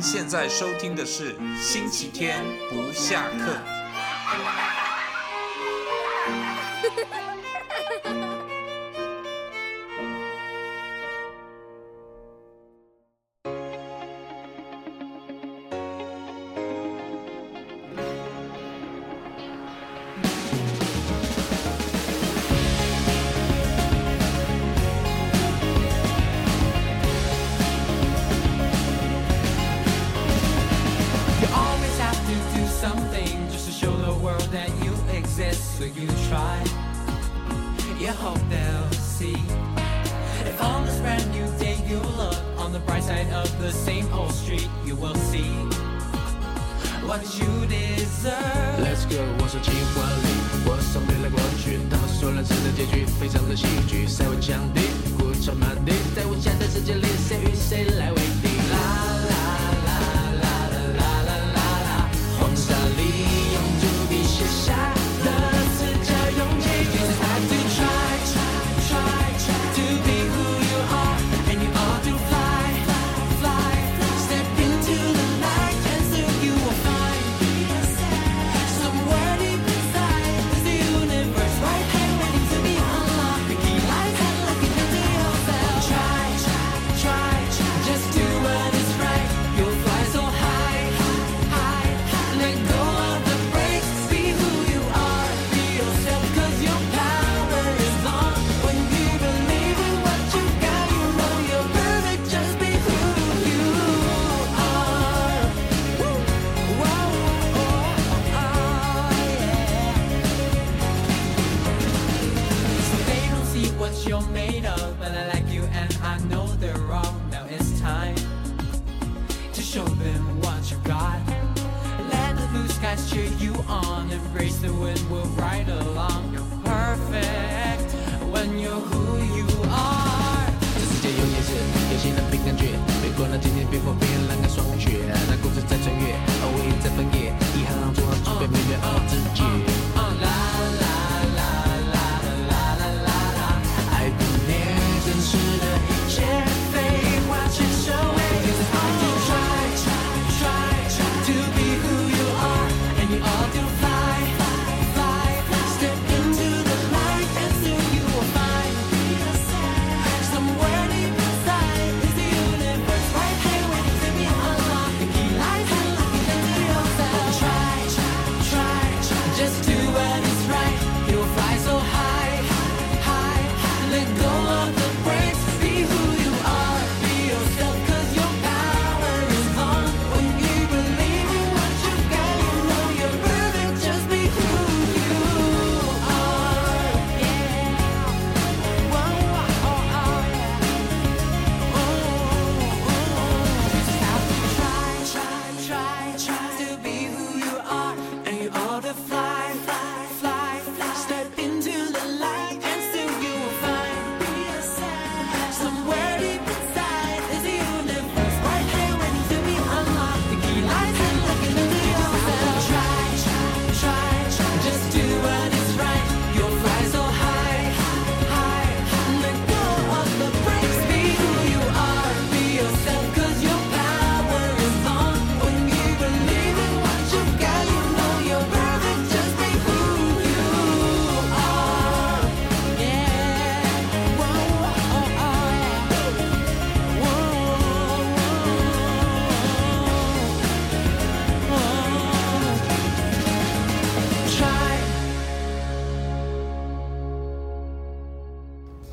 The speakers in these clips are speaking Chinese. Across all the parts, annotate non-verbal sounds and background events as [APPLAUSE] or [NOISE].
现在收听的是星期天不下课。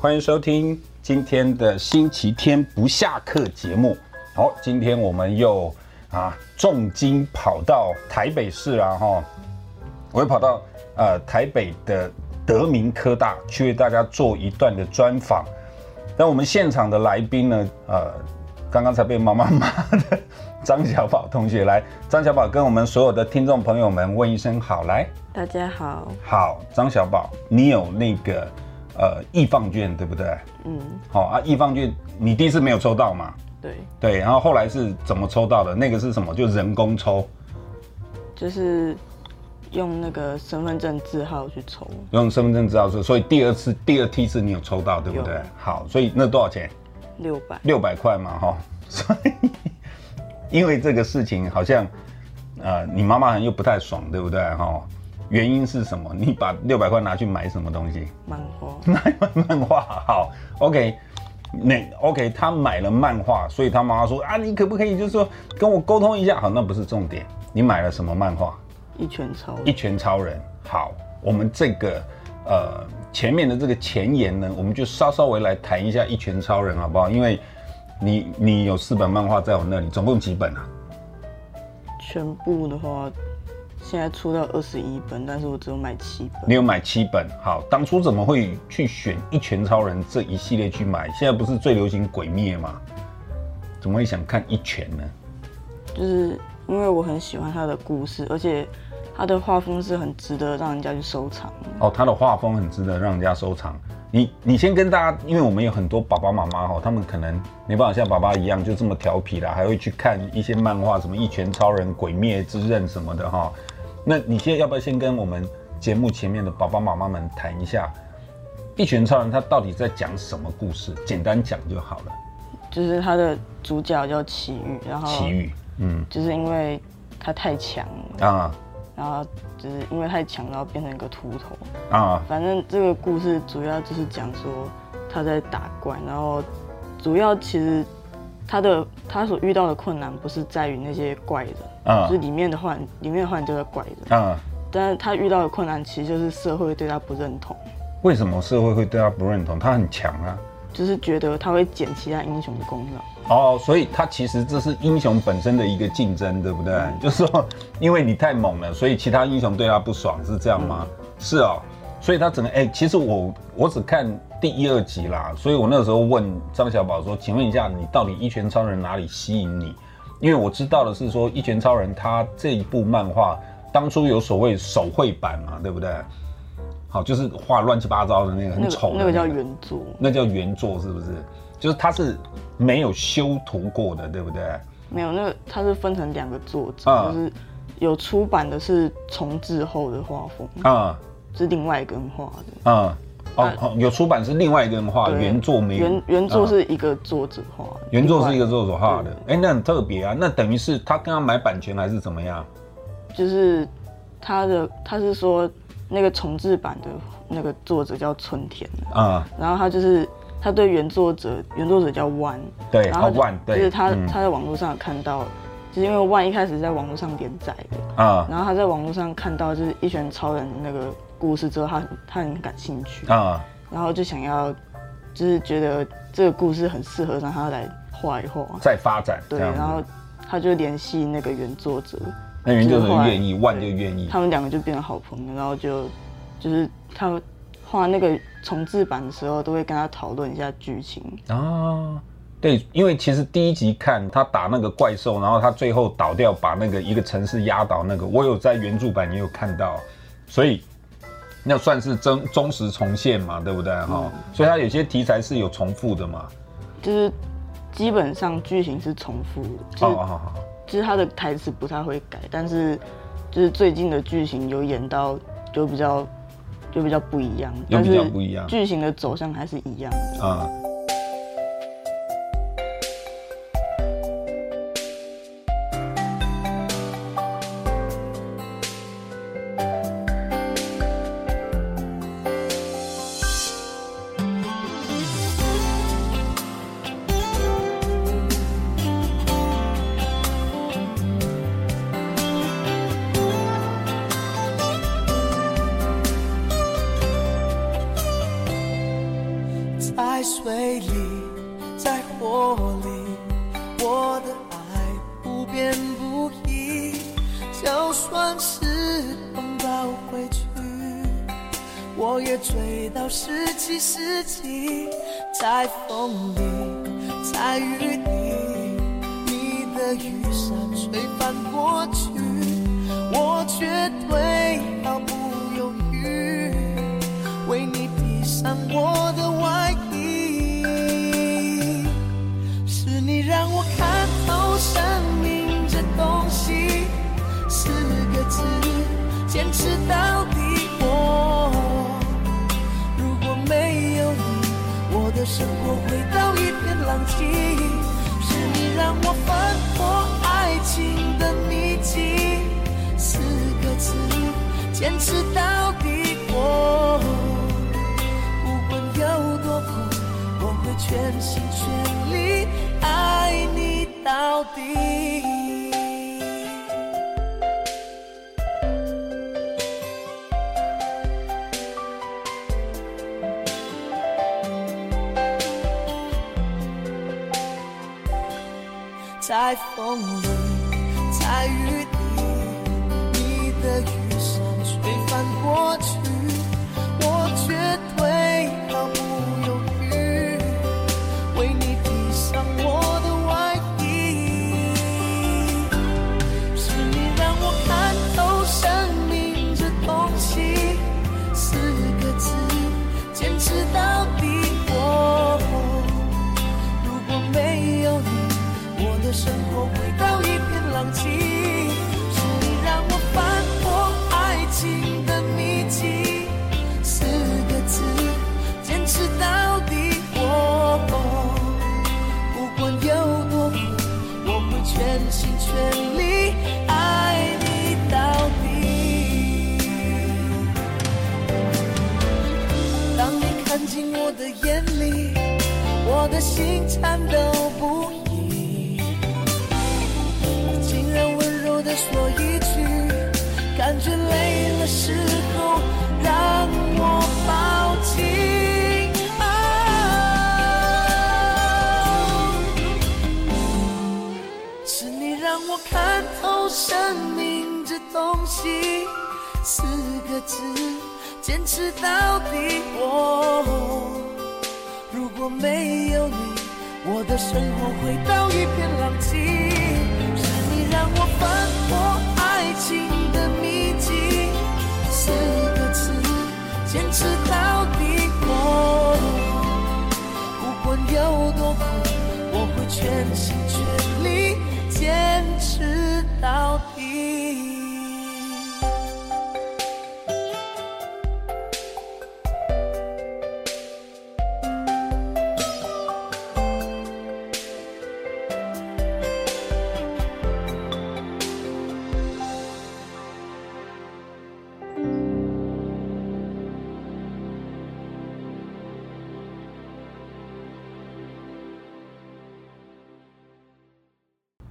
欢迎收听今天的星期天不下课节目。好，今天我们又啊重金跑到台北市啊哈，我又跑到呃台北的德明科大去为大家做一段的专访。那我们现场的来宾呢，呃，刚刚才被妈妈骂的张小宝同学来，张小宝跟我们所有的听众朋友们问一声好，来，大家好，好，张小宝，你有那个。呃，易放券对不对？嗯，好啊，易放券你第一次没有抽到嘛？对对，然后后来是怎么抽到的？那个是什么？就人工抽，就是用那个身份证字号去抽，用身份证字号抽，所以第二次第二梯次你有抽到对不对？好，所以那多少钱？六百，六百块嘛哈，[LAUGHS] 所以因为这个事情好像，呃，你妈妈好像又不太爽，对不对？哈，原因是什么？你把六百块拿去买什么东西？漫画。[LAUGHS] 买漫画，好，OK，那 OK，他买了漫画，所以他妈妈说啊，你可不可以就是说跟我沟通一下？好，那不是重点，你买了什么漫画？一拳超人。一拳超人。好，我们这个呃前面的这个前言呢，我们就稍稍微来谈一下一拳超人，好不好？因为你你有四本漫画在我那里，总共几本啊？全部的话，现在出到二十一本，但是我只有买七本。你有买七本？好，当初怎么会去选一拳超人这一系列去买？现在不是最流行鬼灭吗？怎么会想看一拳呢？就是因为我很喜欢他的故事，而且他的画风是很值得让人家去收藏。哦，他的画风很值得让人家收藏。你你先跟大家，因为我们有很多爸爸妈妈哈，他们可能没办法像爸爸一样就这么调皮啦，还会去看一些漫画，什么一拳超人、鬼灭之刃什么的哈。那你现在要不要先跟我们节目前面的爸爸妈妈们谈一下，一拳超人他到底在讲什么故事？简单讲就好了。就是他的主角叫奇遇，然后奇遇，嗯，就是因为他太强了啊。然后就是因为太强，然后变成一个秃头啊。反正这个故事主要就是讲说他在打怪，然后主要其实他的他所遇到的困难不是在于那些怪人啊，就是里面的坏里面的坏人就在怪人啊。但是他遇到的困难其实就是社会对他不认同。为什么社会会对他不认同？他很强啊，就是觉得他会捡其他英雄的功劳。哦，所以他其实这是英雄本身的一个竞争，对不对？嗯、就是说，因为你太猛了，所以其他英雄对他不爽，是这样吗？嗯、是哦，所以他整个哎，其实我我只看第一二集啦，所以我那个时候问张小宝说：“请问一下，你到底一拳超人哪里吸引你？”因为我知道的是说，一拳超人他这一部漫画当初有所谓手绘版嘛，对不对？好，就是画乱七八糟的那个很丑的、那个，那个叫原作，那叫原作是不是？就是它是。没有修图过的，对不对？没有，那个它是分成两个作者，嗯、就是有出版的是重置后的画风，啊、嗯，是另外一个人画的，嗯，哦哦，有出版是另外一个人画，原作没有，原原作是一个作者画，嗯、原作是一个作者画的，哎，那很特别啊，那等于是他跟他买版权还是怎么样？就是他的他是说那个重制版的那个作者叫春田啊，嗯、然后他就是。他对原作者，原作者叫万，对，然后万，就是他他在网络上看到，就是因为万一开始在网络上连载的啊，然后他在网络上看到就是一拳超人那个故事之后，他很他很感兴趣。啊，然后就想要，就是觉得这个故事很适合让他来画一画，再发展，对，然后他就联系那个原作者，那原作者愿意，万就愿意，他们两个就变成好朋友，然后就就是他。画那个重制版的时候，都会跟他讨论一下剧情。啊。对，因为其实第一集看他打那个怪兽，然后他最后倒掉，把那个一个城市压倒，那个我有在原著版也有看到，所以那算是真忠实重现嘛，对不对？哈、嗯，所以它有些题材是有重复的嘛，就是基本上剧情是重复的，就是、哦，好好，就是他的台词不太会改，但是就是最近的剧情有演到就比较。就比较不一样，有比较不一样，剧情的走向还是一样的啊。生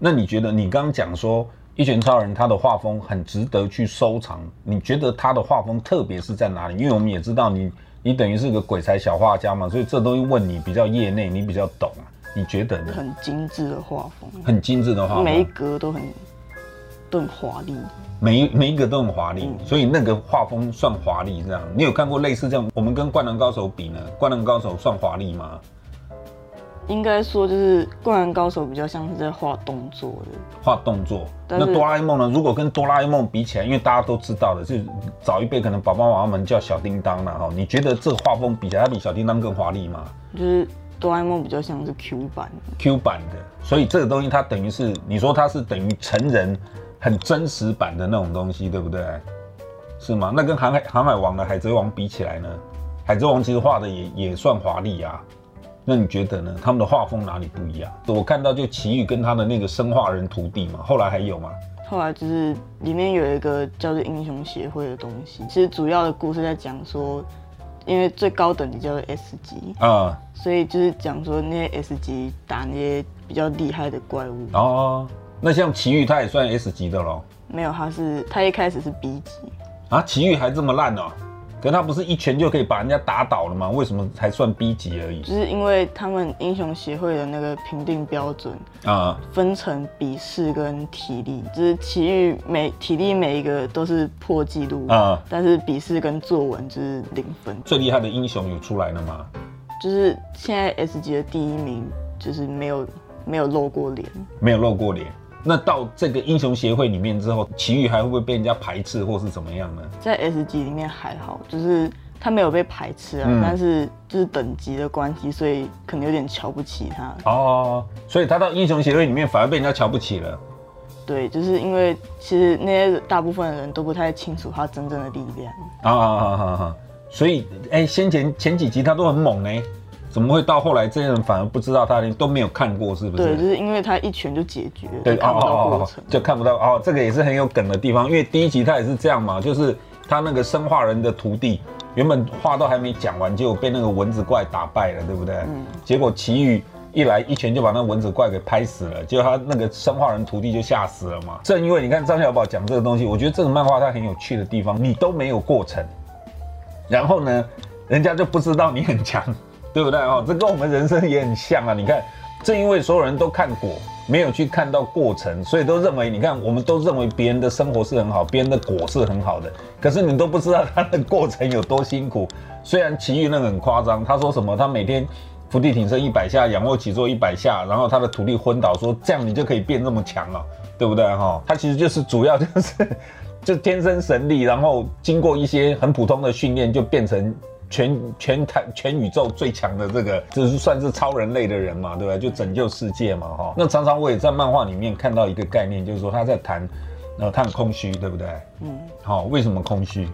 那你觉得，你刚刚讲说《一拳超人》他的画风很值得去收藏，你觉得他的画风特别是在哪里？因为我们也知道你，你等于是个鬼才小画家嘛，所以这东西问你比较业内，你比较懂啊。你觉得呢？很精致的画风，很精致的画风，每一格都很都很华丽，每一每一个都很华丽，所以那个画风算华丽这样。你有看过类似这样？我们跟《灌篮高手》比呢，《灌篮高手》算华丽吗？应该说，就是《灌篮高手》比较像是在画动作的，画动作。那哆啦 A 梦呢？如果跟哆啦 A 梦比起来，因为大家都知道的，就早一辈可能爸爸妈妈们叫小叮当了哈。你觉得这个画风比起来，它比小叮当更华丽吗？就是哆啦 A 梦比较像是 Q 版，Q 版的。所以这个东西它等于是，你说它是等于成人很真实版的那种东西，对不对？是吗？那跟航海航海王的海贼王比起来呢？海贼王其实画的也也算华丽啊。那你觉得呢？他们的画风哪里不一样？我看到就奇遇跟他的那个生化人徒弟嘛，后来还有吗？后来就是里面有一个叫做英雄协会的东西，其实主要的故事在讲说，因为最高等级叫做 S 级啊，所以就是讲说那些 S 级打那些比较厉害的怪物哦。那像奇遇他也算 S 级的喽？没有，他是他一开始是 B 级啊，奇遇还这么烂哦。可他不是一拳就可以把人家打倒了吗？为什么才算 B 级而已？就是因为他们英雄协会的那个评定标准啊，分成笔试跟体力，就是奇遇每体力每一个都是破纪录啊，但是笔试跟作文就是零分。最厉害的英雄有出来了吗？就是现在 S 级的第一名，就是没有没有露过脸，没有露过脸。那到这个英雄协会里面之后，奇遇还会不会被人家排斥，或是怎么样呢？在 S 级里面还好，就是他没有被排斥啊，嗯、但是就是等级的关系，所以可能有点瞧不起他。哦，所以他到英雄协会里面反而被人家瞧不起了。对，就是因为其实那些大部分的人都不太清楚他真正的力量。啊啊啊啊！所以哎、欸，先前前几集他都很猛呢。怎么会到后来这些人反而不知道他连都没有看过，是不是？对，就是因为他一拳就解决，对，看不到过程，就看不到哦。这个也是很有梗的地方，因为第一集他也是这样嘛，就是他那个生化人的徒弟，原本话都还没讲完，就被那个蚊子怪打败了，对不对？嗯。结果奇遇一来一拳就把那蚊子怪给拍死了，结果他那个生化人徒弟就吓死了嘛。正因为你看张小宝讲这个东西，我觉得这个漫画它很有趣的地方，你都没有过程，然后呢，人家就不知道你很强，对不对？哦，这跟我们人生也很像啊。你看，正因为所有人都看果。没有去看到过程，所以都认为，你看，我们都认为别人的生活是很好，别人的果是很好的，可是你都不知道他的过程有多辛苦。虽然祁煜那个很夸张，他说什么，他每天伏地挺身一百下，仰卧起坐一百下，然后他的徒弟昏倒，说这样你就可以变这么强了，对不对哈？他其实就是主要就是 [LAUGHS] 就天生神力，然后经过一些很普通的训练，就变成。全全台全宇宙最强的这个，就是算是超人类的人嘛，对吧？就拯救世界嘛，哈。那常常我也在漫画里面看到一个概念，就是说他在谈，呃，他很空虚，对不对？嗯。好，为什么空虚？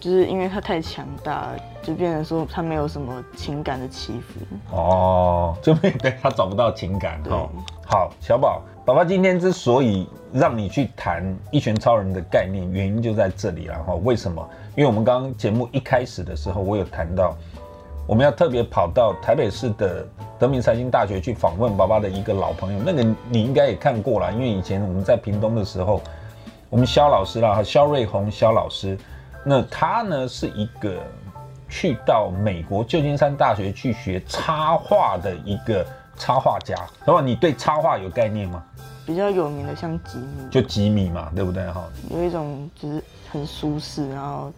就是因为他太强大，就变成说他没有什么情感的起伏。哦，就没对他找不到情感。哈。好，小宝，爸爸今天之所以让你去谈一拳超人的概念，原因就在这里了哈。为什么？因为我们刚刚节目一开始的时候，我有谈到，我们要特别跑到台北市的德明财经大学去访问爸爸的一个老朋友，那个你应该也看过了，因为以前我们在屏东的时候，我们肖老师啦，肖瑞红肖老师，那他呢是一个去到美国旧金山大学去学插画的一个插画家，然后你对插画有概念吗？比较有名的像吉米，就吉米嘛，对不对哈？有一种就是很舒适，然后。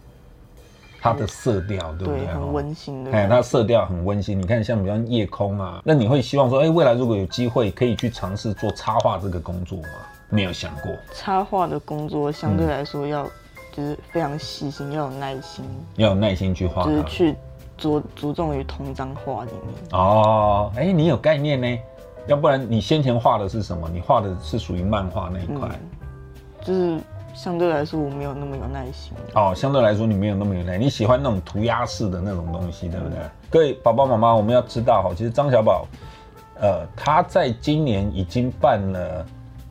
它的色调对不对？对，很温馨的。哎，它色调很温馨。你看，像比方夜空啊，那你会希望说，哎，未来如果有机会可以去尝试做插画这个工作吗？没有想过。插画的工作相对来说要就是非常细心，要有耐心，要有耐心去画，就是去着着重于同张画里面。哦，哎，你有概念呢？要不然你先前画的是什么？你画的是属于漫画那一块，嗯，就是。相对来说，我没有那么有耐心。哦，相对来说，你没有那么有耐心。你喜欢那种涂鸦式的那种东西，对不对？嗯、各位爸爸妈妈，我们要知道哈，其实张小宝，呃，他在今年已经办了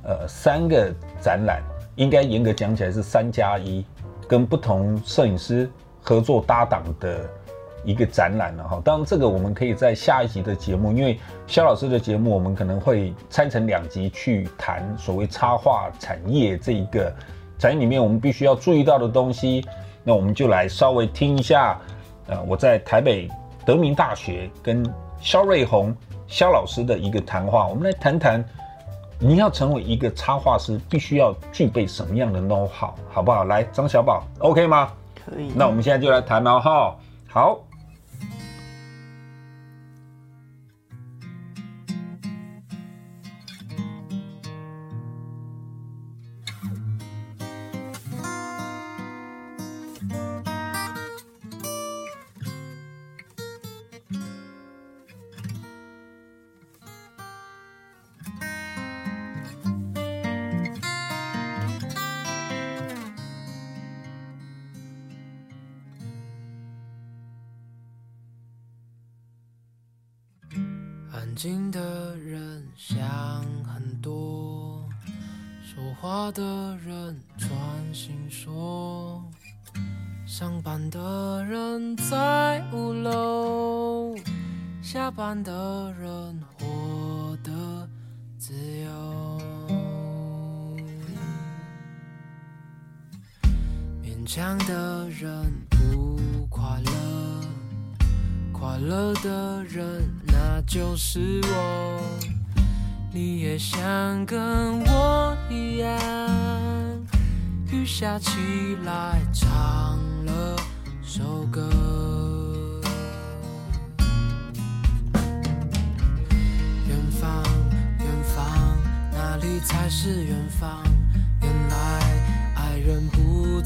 呃三个展览，应该严格讲起来是三加一，跟不同摄影师合作搭档的一个展览了哈。当然，这个我们可以在下一集的节目，因为肖老师的节目，我们可能会拆成两集去谈所谓插画产业这一个。产业里面我们必须要注意到的东西，那我们就来稍微听一下，呃，我在台北德明大学跟肖瑞红肖老师的一个谈话，我们来谈谈，你要成为一个插画师，必须要具备什么样的 know-how，好不好？来，张小宝，OK 吗？可以。那我们现在就来谈了哈，好。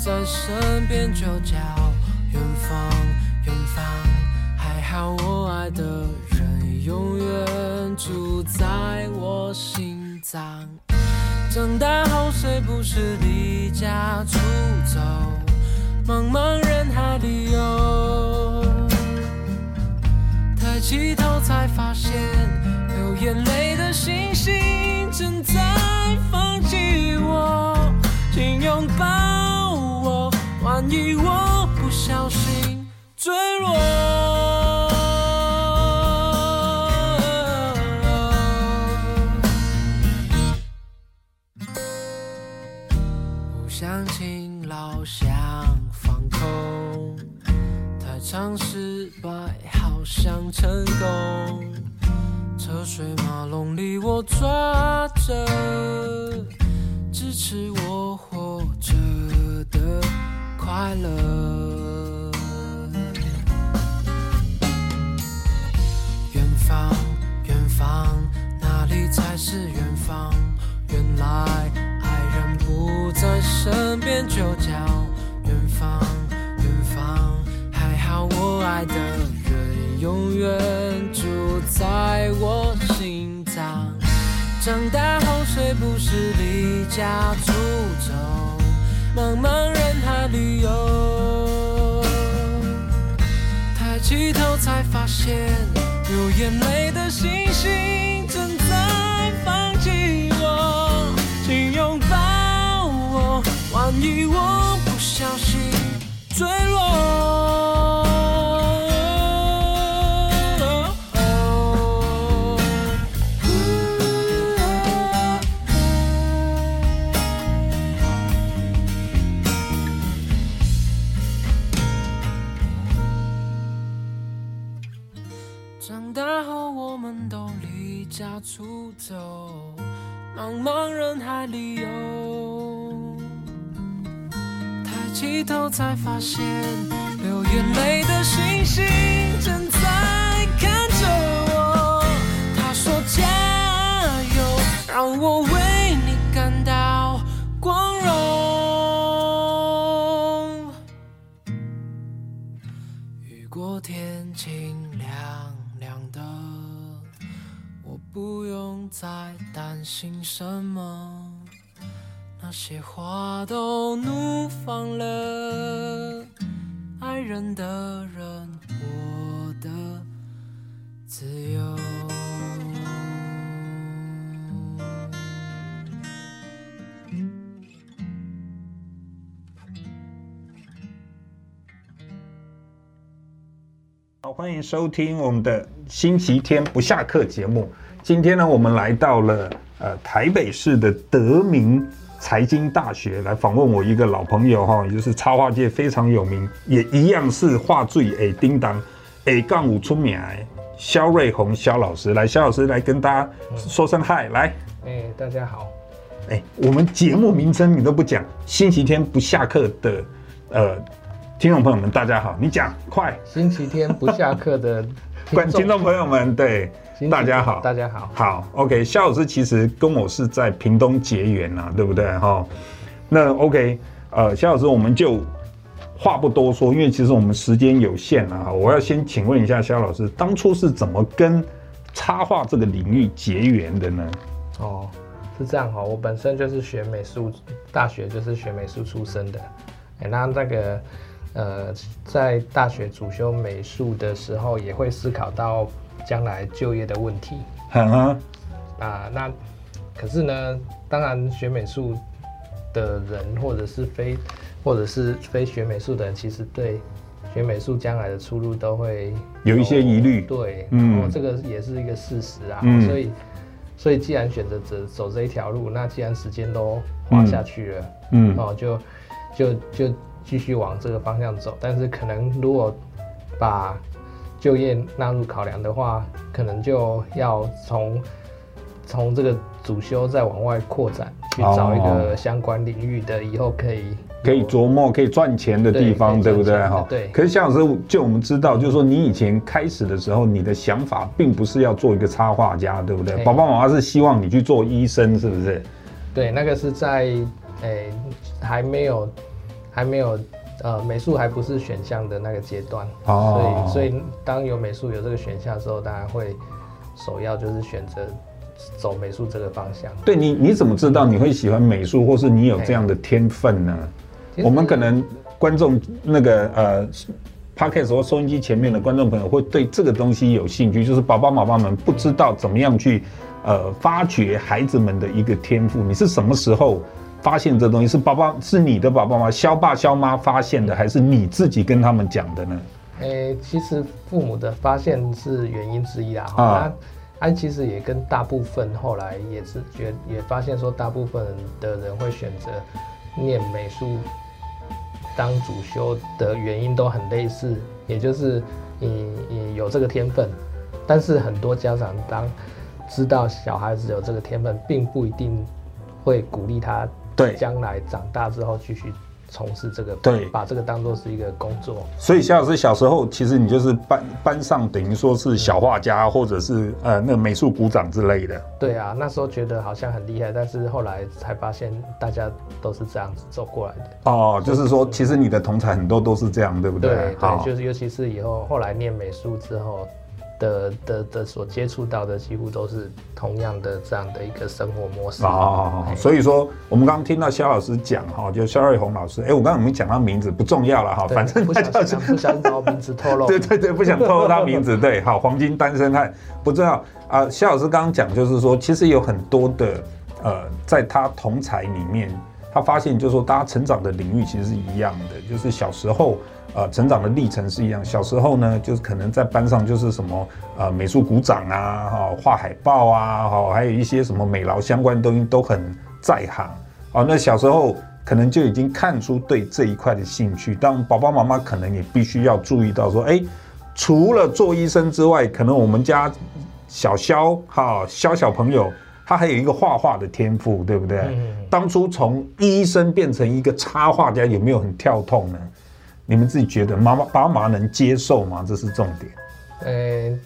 在身边，就叫远方，远方。还好，我爱的人永远住在我心脏。长大后谁不是离家出走，茫茫人海里游。抬起头才发现，流眼泪的星星正在放弃我，请拥抱万一我不小心坠落不想勤劳想放空太常失败好想成功。车水马龙里我抓着支持我活着的。快乐。远方，远方，哪里才是远方？原来爱人不在身边，就叫远方。远方。还好我爱的人永远住在我心脏。长大后谁不是离家出走，茫茫人海里游。抬起头才发现，有眼泪的星星正在放弃我。请拥抱我，万一我担心什么，那些花都怒放了，爱人的人活得自由。好，欢迎收听我们的星期天不下课节目。今天呢，我们来到了呃台北市的德明财经大学来访问我一个老朋友哈，也就是插画界非常有名，也一样是画最诶叮当诶杠五出名哎，肖瑞红肖老师来，肖老师来跟大家说声嗨，来，哎大家好，哎我们节目名称你都不讲，星期天不下课的呃听众朋友们大家好，你讲快，星期天不下课的 [LAUGHS] 观听众朋友们对。大家好，大家好，好，OK，肖老师其实跟我是在屏东结缘啊，对不对哈？那 OK，呃，萧老师，我们就话不多说，因为其实我们时间有限啊。我要先请问一下肖老师，当初是怎么跟插画这个领域结缘的呢？哦，是这样哈，我本身就是学美术，大学就是学美术出身的。哎，那那个呃，在大学主修美术的时候，也会思考到。将来就业的问题，啊，啊，那可是呢，当然学美术的人，或者是非，或者是非学美术的人，其实对学美术将来的出路都会有，有一些疑虑。对，然后这个也是一个事实啊。嗯、所以，所以既然选择走走这一条路，那既然时间都花下去了，嗯，哦，就就就继续往这个方向走。但是可能如果把就业纳入考量的话，可能就要从从这个主修再往外扩展，去找一个相关领域的，以后可以可以琢磨、可以赚钱的地方，对，对不对？哈，对。可是夏老师，就我们知道，就是说你以前开始的时候，你的想法并不是要做一个插画家，对不对？爸爸妈妈是希望你去做医生，是不是？对，那个是在诶、欸、还没有还没有。呃，美术还不是选项的那个阶段，哦，所以所以当有美术有这个选项的时候，当然会首要就是选择走美术这个方向。对你，你怎么知道你会喜欢美术，或是你有这样的天分呢？我们可能观众那个呃，Podcast 或收音机前面的观众朋友会对这个东西有兴趣，就是爸爸妈妈们不知道怎么样去呃发掘孩子们的一个天赋。你是什么时候？发现这东西是爸爸是你的爸爸吗？肖爸肖妈发现的，还是你自己跟他们讲的呢？诶、欸，其实父母的发现是原因之一啦。啊，安其实也跟大部分后来也是觉也发现说，大部分的人会选择念美术当主修的原因都很类似，也就是你你有这个天分，但是很多家长当知道小孩子有这个天分，并不一定会鼓励他对将来长大之后继续。从事这个，对，把这个当做是一个工作。所以，夏老师小时候，其实你就是班班上等于说是小画家，或者是呃那个美术鼓掌之类的。对啊，那时候觉得好像很厉害，但是后来才发现大家都是这样子走过来的。哦，就是说，其实你的同才很多都是这样，对不对？对，对，就是尤其是以后后来念美术之后。的的的所接触到的几乎都是同样的这样的一个生活模式哦，所以说我们刚刚听到肖老师讲哈，就肖瑞红老师，哎，我刚刚没讲他名字不重要了哈，反正不想不想把名字透露，[LAUGHS] 对对对，不想透露他名字，对，好，黄金单身汉不重要啊。肖老师刚刚讲就是说，其实有很多的呃，在他同才里面，他发现就是说，大家成长的领域其实是一样的，就是小时候。呃，成长的历程是一样。小时候呢，就是可能在班上就是什么呃美术鼓掌啊，哈画海报啊，哈还有一些什么美劳相关的东西都很在行。哦，那小时候可能就已经看出对这一块的兴趣。当爸爸妈妈可能也必须要注意到说，哎，除了做医生之外，可能我们家小肖哈肖小朋友他还有一个画画的天赋，对不对？嗯。当初从医生变成一个插画家，有没有很跳痛呢？你们自己觉得妈妈爸妈能接受吗？这是重点。呃，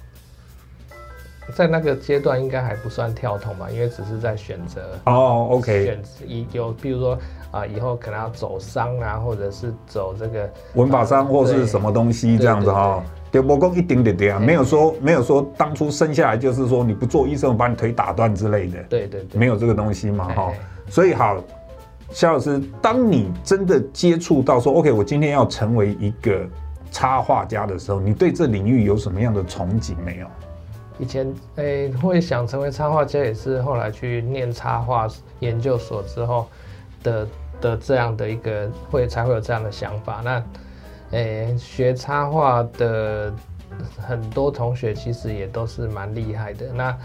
在那个阶段应该还不算跳痛吧，因为只是在选择哦。OK，选择有，比如说啊，以后可能要走商啊，或者是走这个文法商或是什么东西这样子哈。对，我讲一点点点啊，没有说没有说当初生下来就是说你不做医生，我把你腿打断之类的。对对对，没有这个东西嘛哈。所以好。肖老师，当你真的接触到说，OK，我今天要成为一个插画家的时候，你对这领域有什么样的憧憬没有？以前诶、会想成为插画家，也是后来去念插画研究所之后的的这样的一个会才会有这样的想法。那诶、学插画的很多同学其实也都是蛮厉害的。那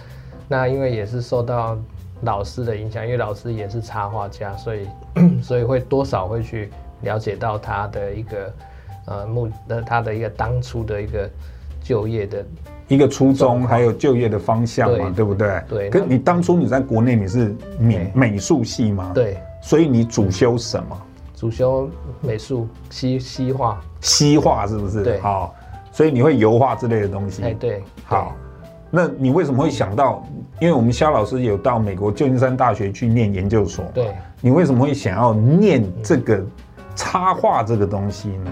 那因为也是受到。老师的影响，因为老师也是插画家，所以 [CLEARS THROAT] 所以会多少会去了解到他的一个呃目的，他的一个当初的一个就业的一个初衷，还有就业的方向嘛，对，对不对？对。可你当初你在国内你是美美术系吗？对。所以你主修什么？主修美术，西西画。西画是不是？对。好，所以你会油画之类的东西。哎，对。好。那你为什么会想到？因为我们肖老师有到美国旧金山大学去念研究所。对。你为什么会想要念这个插画这个东西呢？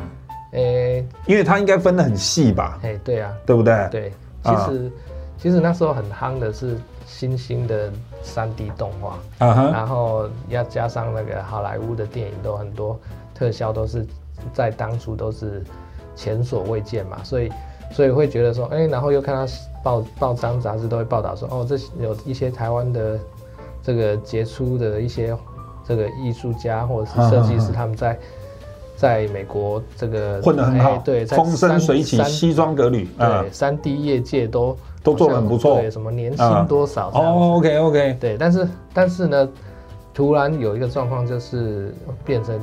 诶、欸，因为它应该分得很细吧？哎，对啊，对不对？对。其实，啊、其实那时候很夯的是新兴的三 D 动画。啊哈。然后要加上那个好莱坞的电影，都很多特效都是在当初都是前所未见嘛，所以。所以会觉得说，哎、欸，然后又看到报报章杂志都会报道说，哦，这有一些台湾的这个杰出的一些这个艺术家或者是设计师，他们在在美国这个混得很好，欸、对，风生水起，西装革履，对，三 D 业界都都做的很不错，对，什么年薪多少？哦，OK OK，对，但是但是呢，突然有一个状况就是变成。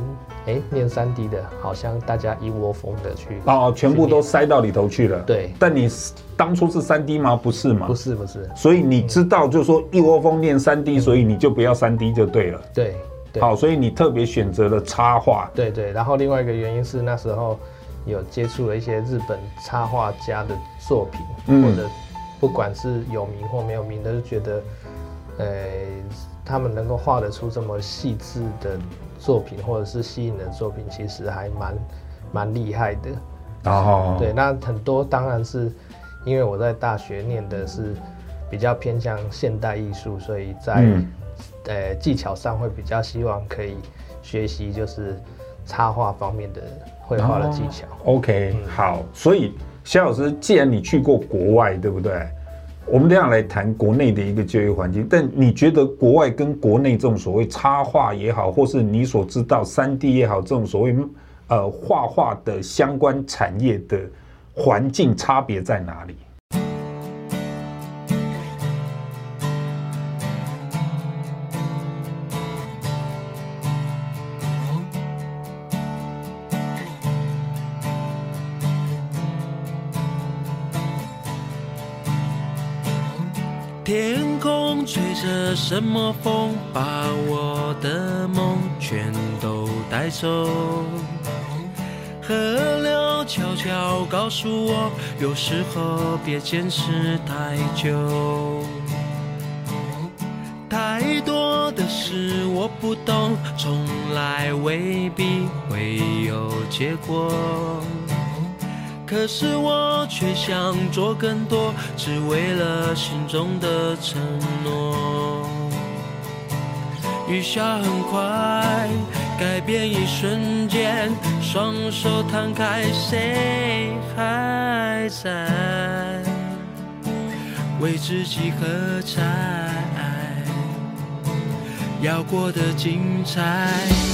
哎，念三 D 的，好像大家一窝蜂的去哦，全部都塞到里头去了。对，但你当初是三 D 吗？不是吗？不是，不是。所以你知道，就是说一窝蜂念三 D，所以你就不要三 D 就对了。对，好，所以你特别选择了插画。对对，然后另外一个原因是那时候有接触了一些日本插画家的作品，嗯、或者不管是有名或没有名的，就觉得，呃，他们能够画得出这么细致的。作品或者是吸引的作品，其实还蛮蛮厉害的。哦，对，那很多当然是因为我在大学念的是比较偏向现代艺术，所以在、嗯、呃技巧上会比较希望可以学习就是插画方面的绘画的技巧。哦、OK，、嗯、好，所以肖老师，既然你去过国外，对不对？我们这样来谈国内的一个就业环境，但你觉得国外跟国内这种所谓插画也好，或是你所知道三 D 也好，这种所谓呃画画的相关产业的环境差别在哪里？天空吹着什么风，把我的梦全都带走。河流悄悄告诉我，有时候别坚持太久。太多的事我不懂，从来未必会有结果。可是我却想做更多，只为了心中的承诺。雨下很快，改变一瞬间，双手摊开，谁还在为自己喝彩？要过得精彩。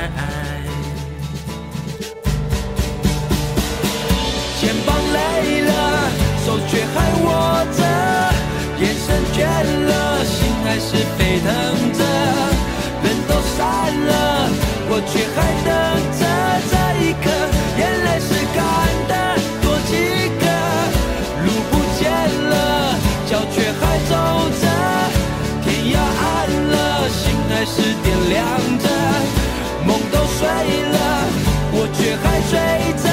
眼神倦了，心还是沸腾着。人都散了，我却还等着这一刻，眼泪是干的，多几个。路不见了，脚却还走着。天要暗了，心还是点亮着。梦都碎了，我却还追着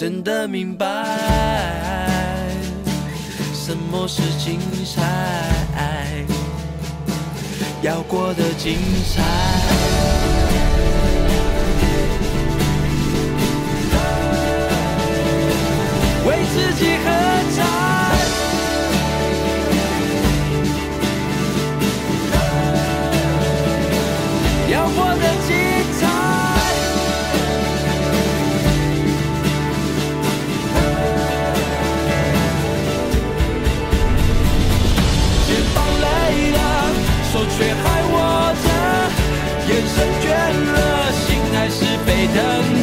真的明白什么是精彩，要过得精彩，为自己喝是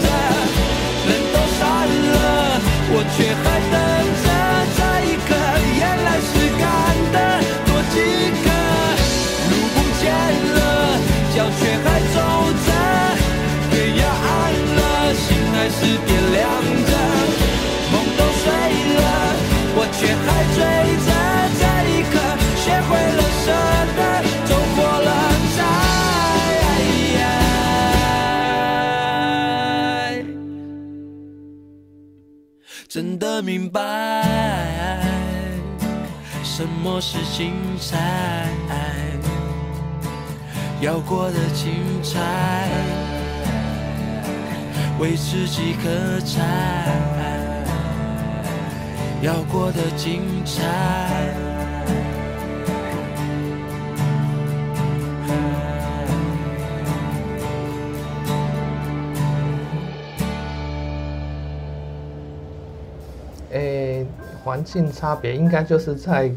明白什么是精彩，要过得精彩，为自己喝彩，要过得精彩。环境差别应该就是在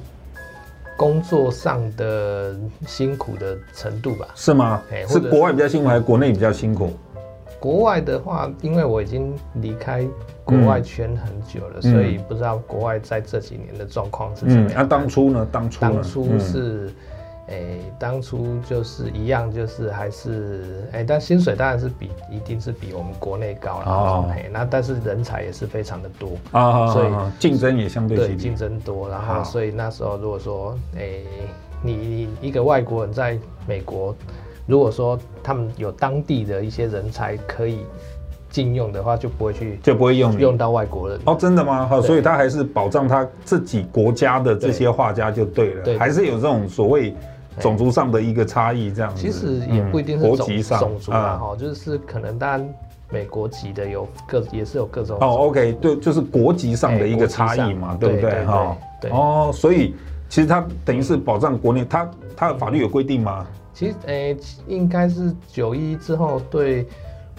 工作上的辛苦的程度吧？是吗？是国外比较辛苦，还是国内比较辛苦？国外的话，因为我已经离开国外圈很久了，嗯、所以不知道国外在这几年的状况是怎么样。那、嗯啊、当初呢？当初当初是。嗯当初就是一样，就是还是哎、欸，但薪水当然是比一定是比我们国内高了。哦，那但是人才也是非常的多啊、哦，所以竞争也相对对竞争多。然后，所以那时候如果说哎、欸，你一个外国人在美国，如果说他们有当地的一些人才可以禁用的话，就不会去就不会用用到外国人哦，真的吗？好，所以他还是保障他自己国家的这些画家就对了，对，还是有这种所谓。种族上的一个差异这样子。其实也不一定是国籍上种族啊，哈，就是可能当然美国籍的有各也是有各种。哦，OK，对，就是国籍上的一个差异嘛，对不对？哈，哦，所以其实它等于是保障国内，它它的法律有规定吗？其实，诶、欸，应该是九一之后对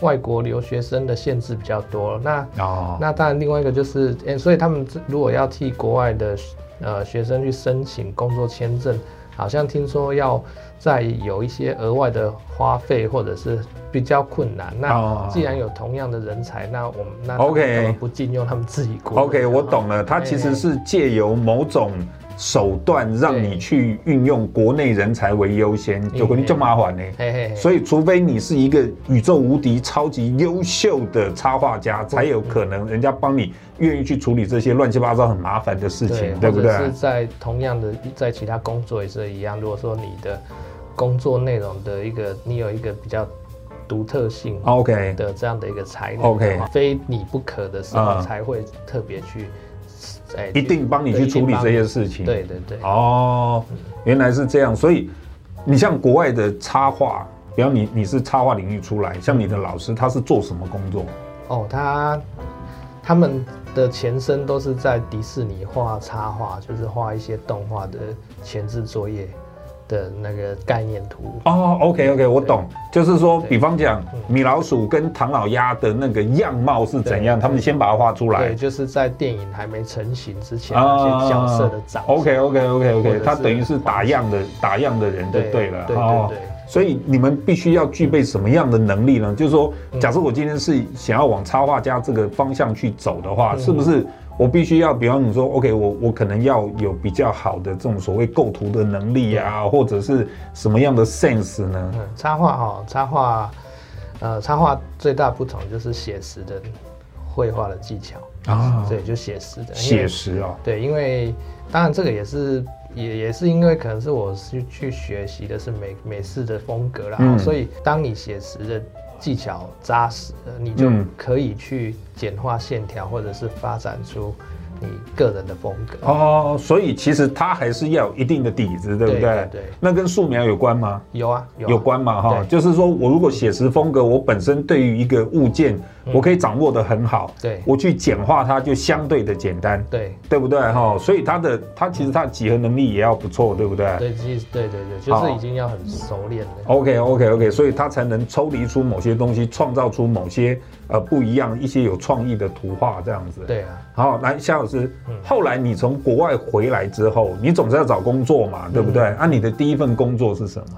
外国留学生的限制比较多。那哦，那当然，另外一个就是，诶、欸，所以他们如果要替国外的呃学生去申请工作签证，好像听说要再有一些额外的花费，或者是比较困难。那既然有同样的人才，那我们那 OK 不禁用他们自己国。OK，我懂了，他其实是借由某种。手段让你去运用国内人才为优先，就可能就麻烦呢。所以，除非你是一个宇宙无敌、超级优秀的插画家，才有可能人家帮你愿意去处理这些乱七八糟、很麻烦的事情，对不对？是在同样的，在其他工作也是一样。如果说你的工作内容的一个，你有一个比较独特性，OK 的这样的一个才能，OK，非你不可的时候，才会特别去。一定帮你去处理这些事情。对对对。哦，原来是这样。所以，你像国外的插画，比方你你是插画领域出来，像你的老师，他是做什么工作？哦，他他们的前身都是在迪士尼画插画，就是画一些动画的前置作业。的那个概念图哦，OK OK，我懂，就是说，比方讲米老鼠跟唐老鸭的那个样貌是怎样，他们先把它画出来。对，就是在电影还没成型之前，那些角色的长。OK OK OK OK，他等于是打样的打样的人就对了。对对对。所以你们必须要具备什么样的能力呢？就是说，假设我今天是想要往插画家这个方向去走的话，是不是？我必须要，比方你说，OK，我我可能要有比较好的这种所谓构图的能力啊，或者是什么样的 sense 呢？嗯，插画哈，插画，呃，插画最大不同就是写实的绘画的技巧。啊，对，就写实的。写实啊，对，因为当然这个也是也也是因为可能是我是去学习的是美美式的风格啦，嗯，所以当你写实的。技巧扎实的，你就可以去简化线条，或者是发展出你个人的风格哦。所以其实它还是要有一定的底子，对不对？对，对。那跟素描有关吗？有啊，有，啊有关嘛哈。就是说我如果写实风格，我本身对于一个物件。我可以掌握的很好，对，我去简化它就相对的简单，对，对不对哈？所以它的它其实它的几何能力也要不错，对不对？对，其实对对对，就是已经要很熟练了。OK OK OK，所以它才能抽离出某些东西，创造出某些呃不一样一些有创意的图画这样子。对啊。好，来夏老师，后来你从国外回来之后，你总是要找工作嘛，对不对？那，你的第一份工作是什么？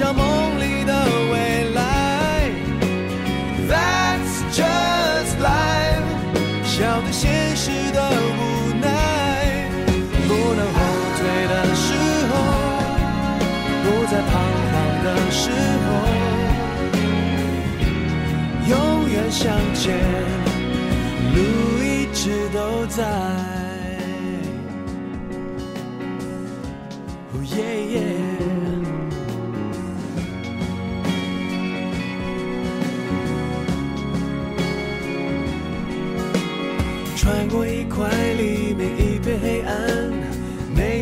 寻找梦里的未来，That's just life。笑对现实的无奈，不能后退的时候，不再彷徨的时候，永远向前，路一直都在。Oh yeah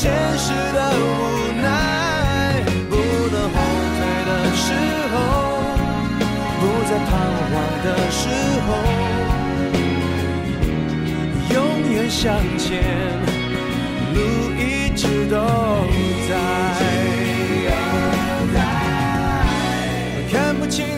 现实的无奈，不能后退的时候，不再彷徨的时候，永远向前，路一直都在。看不清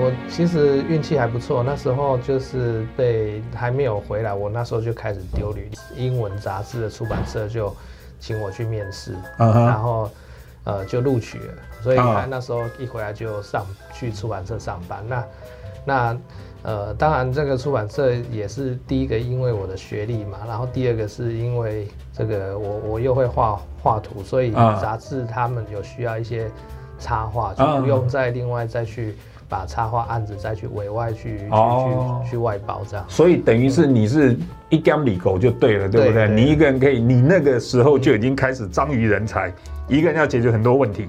我其实运气还不错，那时候就是被还没有回来，我那时候就开始丢履历，英文杂志的出版社就请我去面试，uh huh. 然后。呃，就录取了，所以他那时候一回来就上去出版社上班。那那呃，当然这个出版社也是第一个，因为我的学历嘛，然后第二个是因为这个我我又会画画图，所以杂志他们有需要一些插画，就不用再另外再去把插画案子再去委外去去去去外包这样。所以等于是你是一竿里狗就对了，对不对？你一个人可以，你那个时候就已经开始章鱼人才。一个人要解决很多问题，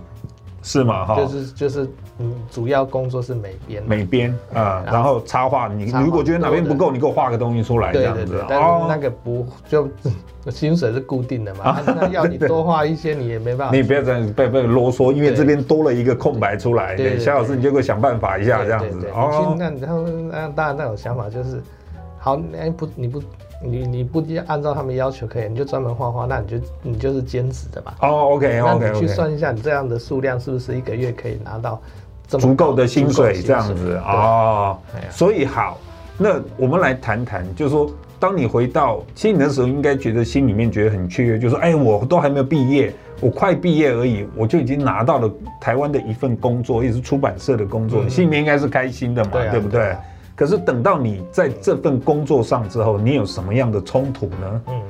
是吗？哈，就是就是，嗯，主要工作是美编，美编啊，然后插画，你如果觉得哪边不够，你给我画个东西出来，这样子。但是那个不就 [LAUGHS] 薪水是固定的嘛？那要你多画一些，你也没办法。你不要这样，不要不要啰嗦，因为这边多了一个空白出来，对，萧老师你就给我想办法一下这样子。哦，那然后那当然那种想法就是，好，哎不你不。你你不按照他们要求可以，你就专门画画，那你就你就是兼职的吧。哦、oh,，OK OK，那你去算一下，你这样的数量是不是一个月可以拿到足够的薪水？这样子哦。所以好，那我们来谈谈，就是说，当你回到，其实你那时候应该觉得心里面觉得很雀跃，就是说，哎，我都还没有毕业，我快毕业而已，我就已经拿到了台湾的一份工作，也是出版社的工作，嗯、心里面应该是开心的嘛，对不对？对啊可是等到你在这份工作上之后，你有什么样的冲突呢？嗯，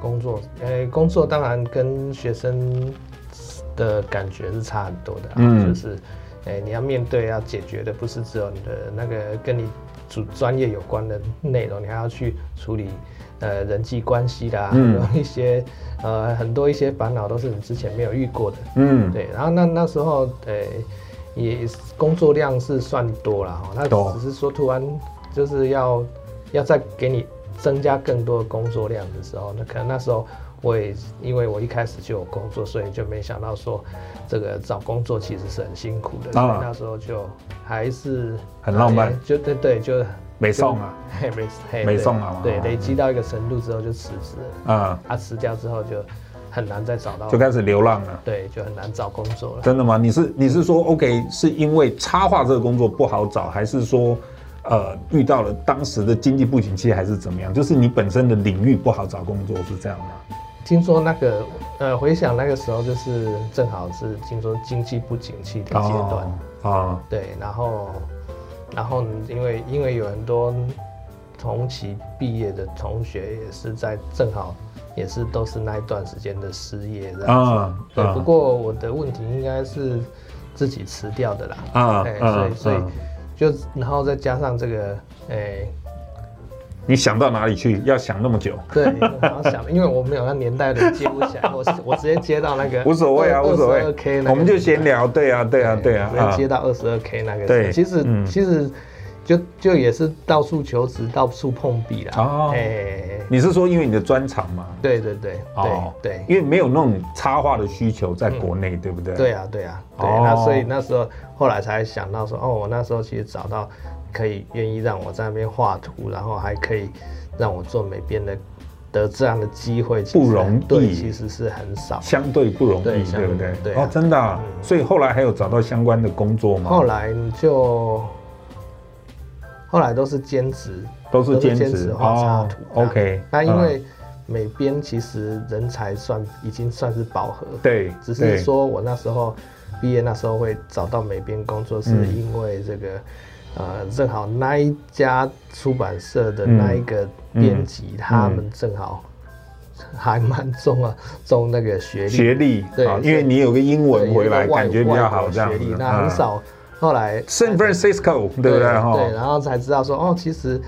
工作，诶、欸，工作当然跟学生的感觉是差很多的，嗯，就是，诶、欸，你要面对要解决的不是只有你的那个跟你主专业有关的内容，你还要去处理呃人际关系啦，嗯，有一些呃很多一些烦恼都是你之前没有遇过的，嗯，对，然后那那时候，诶、欸。也工作量是算多了哈，那只是说突然就是要要再给你增加更多的工作量的时候，那可能那时候我也因为我一开始就有工作，所以就没想到说这个找工作其实是很辛苦的，所以那时候就还是很浪漫，就对对，就没送啊，[LAUGHS] 没没送啊，对，累积到一个程度之后就辞职了。啊，他辞掉之后就。很难再找到，就开始流浪了。对，就很难找工作了。真的吗？你是你是说，OK，是因为插画这个工作不好找，还是说，呃遇到了当时的经济不景气还是怎么样？就是你本身的领域不好找工作是这样吗？听说那个呃，回想那个时候就是正好是听说经济不景气的阶段啊，哦、对，然后然后因为因为有很多同期毕业的同学也是在正好也是都是那一段时间的失业这样子，哦、对，不过我的问题应该是自己辞掉的啦啊，哎，所以所以就然后再加上这个哎。你想到哪里去？要想那么久？对，然后想，因为我没有那年代的接不起来，我 [LAUGHS] 我直接接到那个无所谓啊，无所谓。二 K，我们就闲聊，对啊，对啊，对啊，直接接到二十二 K 那个。对，其实其实就就也是到处求职，到处碰壁啦。哦，哎，你是说因为你的专长吗？对对对，哦对，因为没有那种插画的需求在国内，对不对？对啊对啊，对，那所以那时候后来才想到说，哦，我那时候其实找到。可以愿意让我在那边画图，然后还可以让我做美编的得这样的机会，不容易，其实是很少，相对不容易，对，对不对？对哦，真的、啊，嗯、所以后来还有找到相关的工作吗？后来就后来都是兼职，都是兼职画插图。哦、OK，那因为美编其实人才算已经算是饱和，对，只是说我那时候毕业那时候会找到美编工作，是因为这个。呃，正好那一家出版社的那一个编辑，嗯嗯、他们正好 [LAUGHS] 还蛮重啊，重那个学历。学历对，因为你有个英文回来，感觉比较好这样子。那很少，嗯、后来 San Francisco 对不对？哈对，然后才知道说，哦，其实。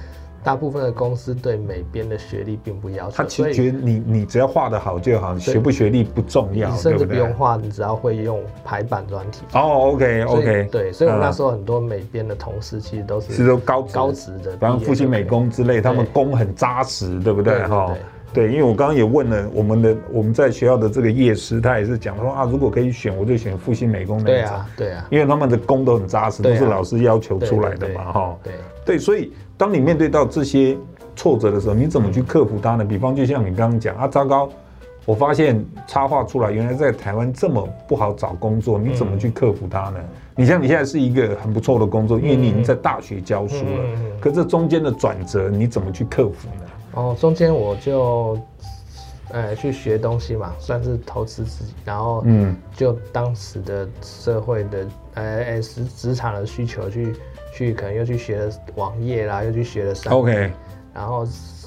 大部分的公司对美编的学历并不要求，他其实觉得你你只要画的好就好，学不学历不重要，甚至不用画，你只要会用排版软体。哦，OK OK，对，所以我那时候很多美编的同事其实都是是都高高职的，比方复兴美工之类，他们工很扎实，对不对？哈，对，因为我刚刚也问了我们的我们在学校的这个业师，他也是讲说啊，如果可以选，我就选复兴美工那种。对啊，对啊，因为他们的工都很扎实，都是老师要求出来的嘛，哈。对对，所以。当你面对到这些挫折的时候，你怎么去克服它呢？比方就像你刚刚讲啊，糟糕，我发现插画出来原来在台湾这么不好找工作，你怎么去克服它呢？你像你现在是一个很不错的工作，因为你已经在大学教书了，可这中间的转折你怎么去克服呢？哦，中间我就，呃，去学东西嘛，算是投资自己，然后嗯，就当时的社会的呃职职场的需求去。去可能又去学了网页啦，又去学了商 OK，然后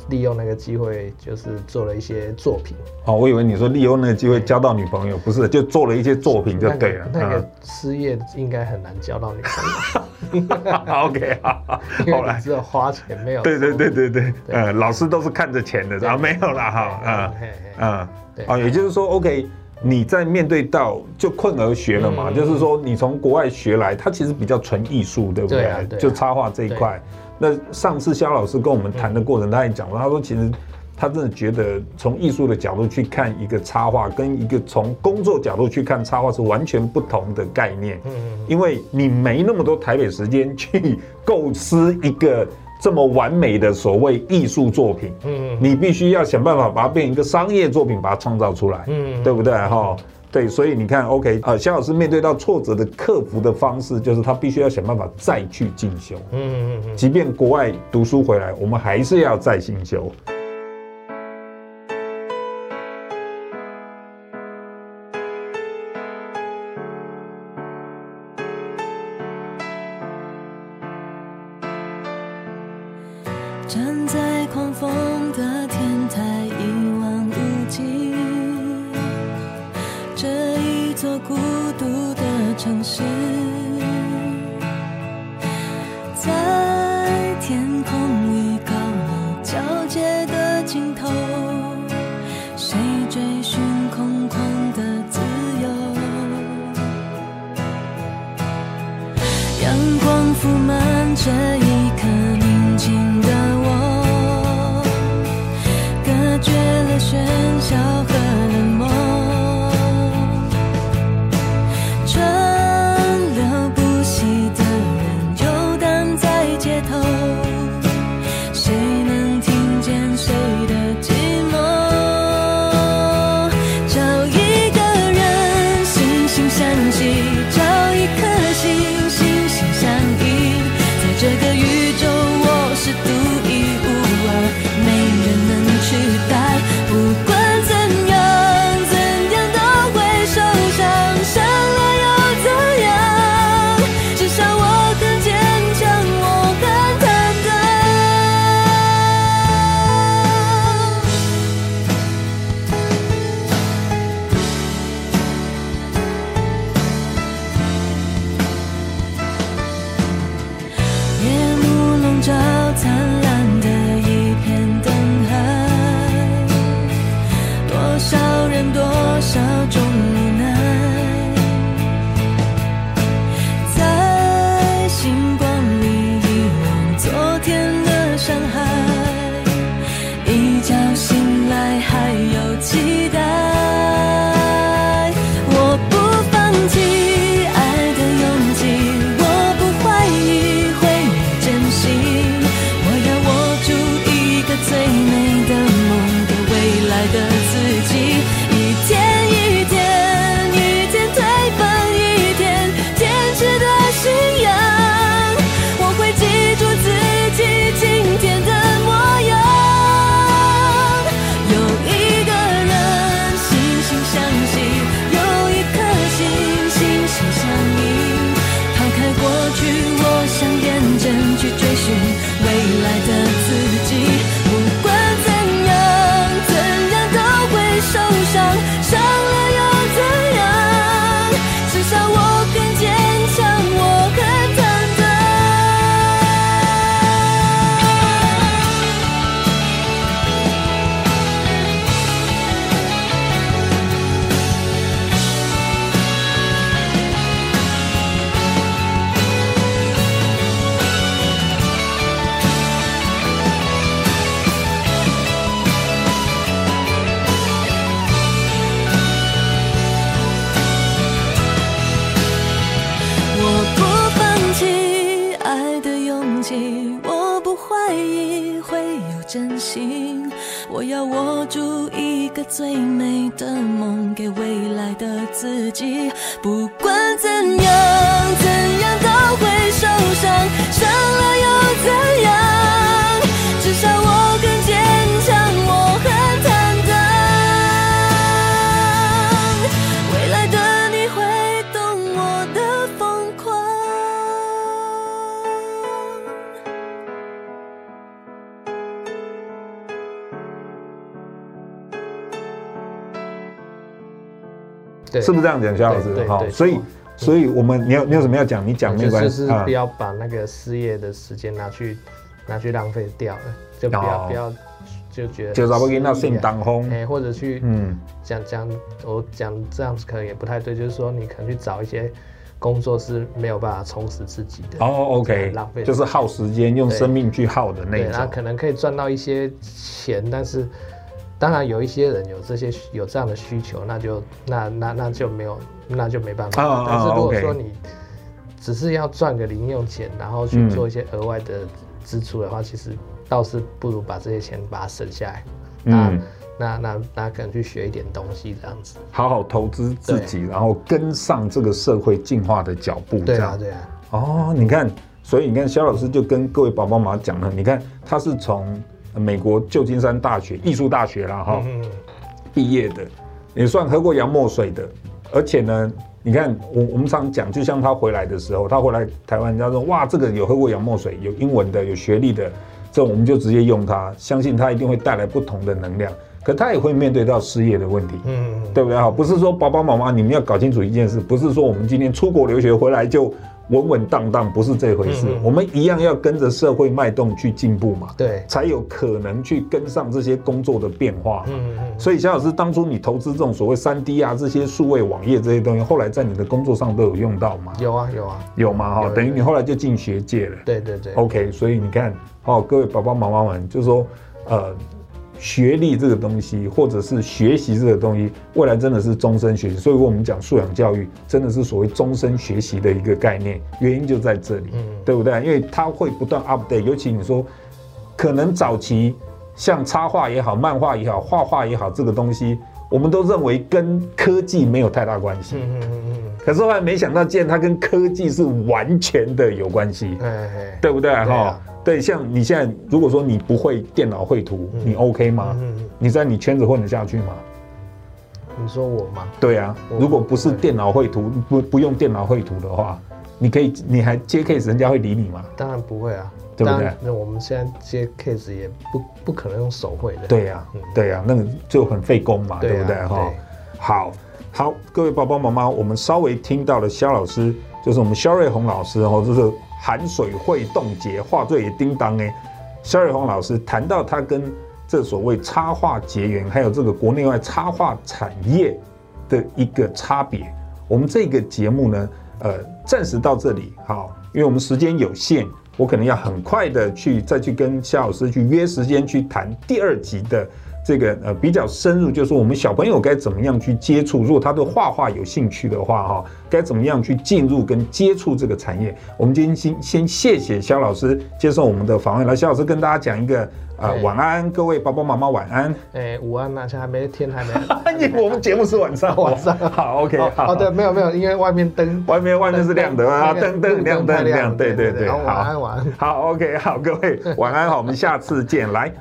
利用那个机会就是做了一些作品。哦，我以为你说利用那个机会交到女朋友，不是，就做了一些作品就对了。那个、那个失业应该很难交到女朋友。[LAUGHS] OK，好，后来只有花钱没有。对对对对对，呃、嗯，老师都是看着钱的，啊，没有啦哈，嗯嗯，对，啊，也就是说，OK。你在面对到就困而学了嘛，就是说你从国外学来，它其实比较纯艺术，对不对？就插画这一块。那上次肖老师跟我们谈的过程，他也讲了，他说其实他真的觉得从艺术的角度去看一个插画，跟一个从工作角度去看插画是完全不同的概念。嗯，因为你没那么多台北时间去构思一个。这么完美的所谓艺术作品，嗯，你必须要想办法把它变成一个商业作品，把它创造出来，嗯，对不对？哈，对，所以你看，OK，呃，肖老师面对到挫折的克服的方式，就是他必须要想办法再去进修，嗯嗯嗯，即便国外读书回来，我们还是要再进修。这样讲，肖老师？好，所以。所以，我们你有你有什么要讲？你讲没关系，就是不要把那个失业的时间拿去拿去浪费掉了，就不要不要就觉得就找不给那性当红，哎，或者去嗯讲讲我讲这样子可能也不太对，就是说你可能去找一些工作是没有办法充实自己的哦，OK，浪费就是耗时间，用生命去耗的那种，然后可能可以赚到一些钱，但是当然有一些人有这些有这样的需求，那就那那那就没有。那就没办法。Oh, 但是如果说你只是要赚个零用钱，然后去做一些额外的支出的话，嗯、其实倒是不如把这些钱把它省下来。嗯，那那那那可能去学一点东西，这样子，好好投资自己，然后跟上这个社会进化的脚步。对啊，对啊。哦，你看，所以你看，肖老师就跟各位宝宝妈妈讲了，你看他是从美国旧金山大学艺术大学啦哈毕业的，也算喝过洋墨水的。而且呢，你看我我们常讲，就像他回来的时候，他回来台湾，人家说哇，这个有喝过洋墨水，有英文的，有学历的，这种我们就直接用它，相信他一定会带来不同的能量。可他也会面对到失业的问题，嗯，对不对？哈，不是说爸爸妈妈你们要搞清楚一件事，不是说我们今天出国留学回来就。稳稳当当不是这回事，嗯，我们一样要跟着社会脉动去进步嘛，对，才有可能去跟上这些工作的变化。嗯嗯。所以肖老师当初你投资这种所谓三 D 啊这些数位网页这些东西，后来在你的工作上都有用到吗？有啊有啊有嘛哈，等于你后来就进学界了。对对对。OK，所以你看哦，各位爸爸妈妈们，就是说呃。学历这个东西，或者是学习这个东西，未来真的是终身学习。所以我们讲素养教育，真的是所谓终身学习的一个概念。原因就在这里，嗯，对不对？因为它会不断 update。尤其你说，可能早期像插画也好、漫画也好、画画也好，这个东西，我们都认为跟科技没有太大关系。嗯嗯嗯。可是后来没想到，见它跟科技是完全的有关系。对不对？哈。对，像你现在，如果说你不会电脑绘图，嗯、你 OK 吗？嗯嗯、你在你圈子混得下去吗？你说我吗？对啊，如果不是电脑绘图，不不用电脑绘图的话，你可以，你还接 case，人家会理你吗？当然不会啊，对不对？那我们现在接 case 也不不可能用手绘的。对呀、啊，对呀、啊，那个就很费工嘛，对，啊、对不对？哈，好，好，各位爸爸妈妈，我们稍微听到了肖老师，就是我们肖瑞红老师哦，就是。含水会冻结，画作也叮当哎。萧瑞宏老师谈到他跟这所谓插画结缘，还有这个国内外插画产业的一个差别。我们这个节目呢，呃，暂时到这里好，因为我们时间有限，我可能要很快的去再去跟萧老师去约时间去谈第二集的。这个呃比较深入，就是我们小朋友该怎么样去接触，如果他对画画有兴趣的话，哈，该怎么样去进入跟接触这个产业。我们今天先先谢谢肖老师接受我们的访问，来，肖老师跟大家讲一个。啊、呃，晚安，各位爸爸妈妈晚安。哎、欸，午安，那现在还没天还没。[LAUGHS] 我们节目是晚上，[LAUGHS] 晚上好，OK，好。哦，对，没有没有，因为外面灯，外面外面是亮的啊，灯灯亮灯亮，对对对，好，晚安晚安。好，OK，好，各位晚安，好，我们下次见，来。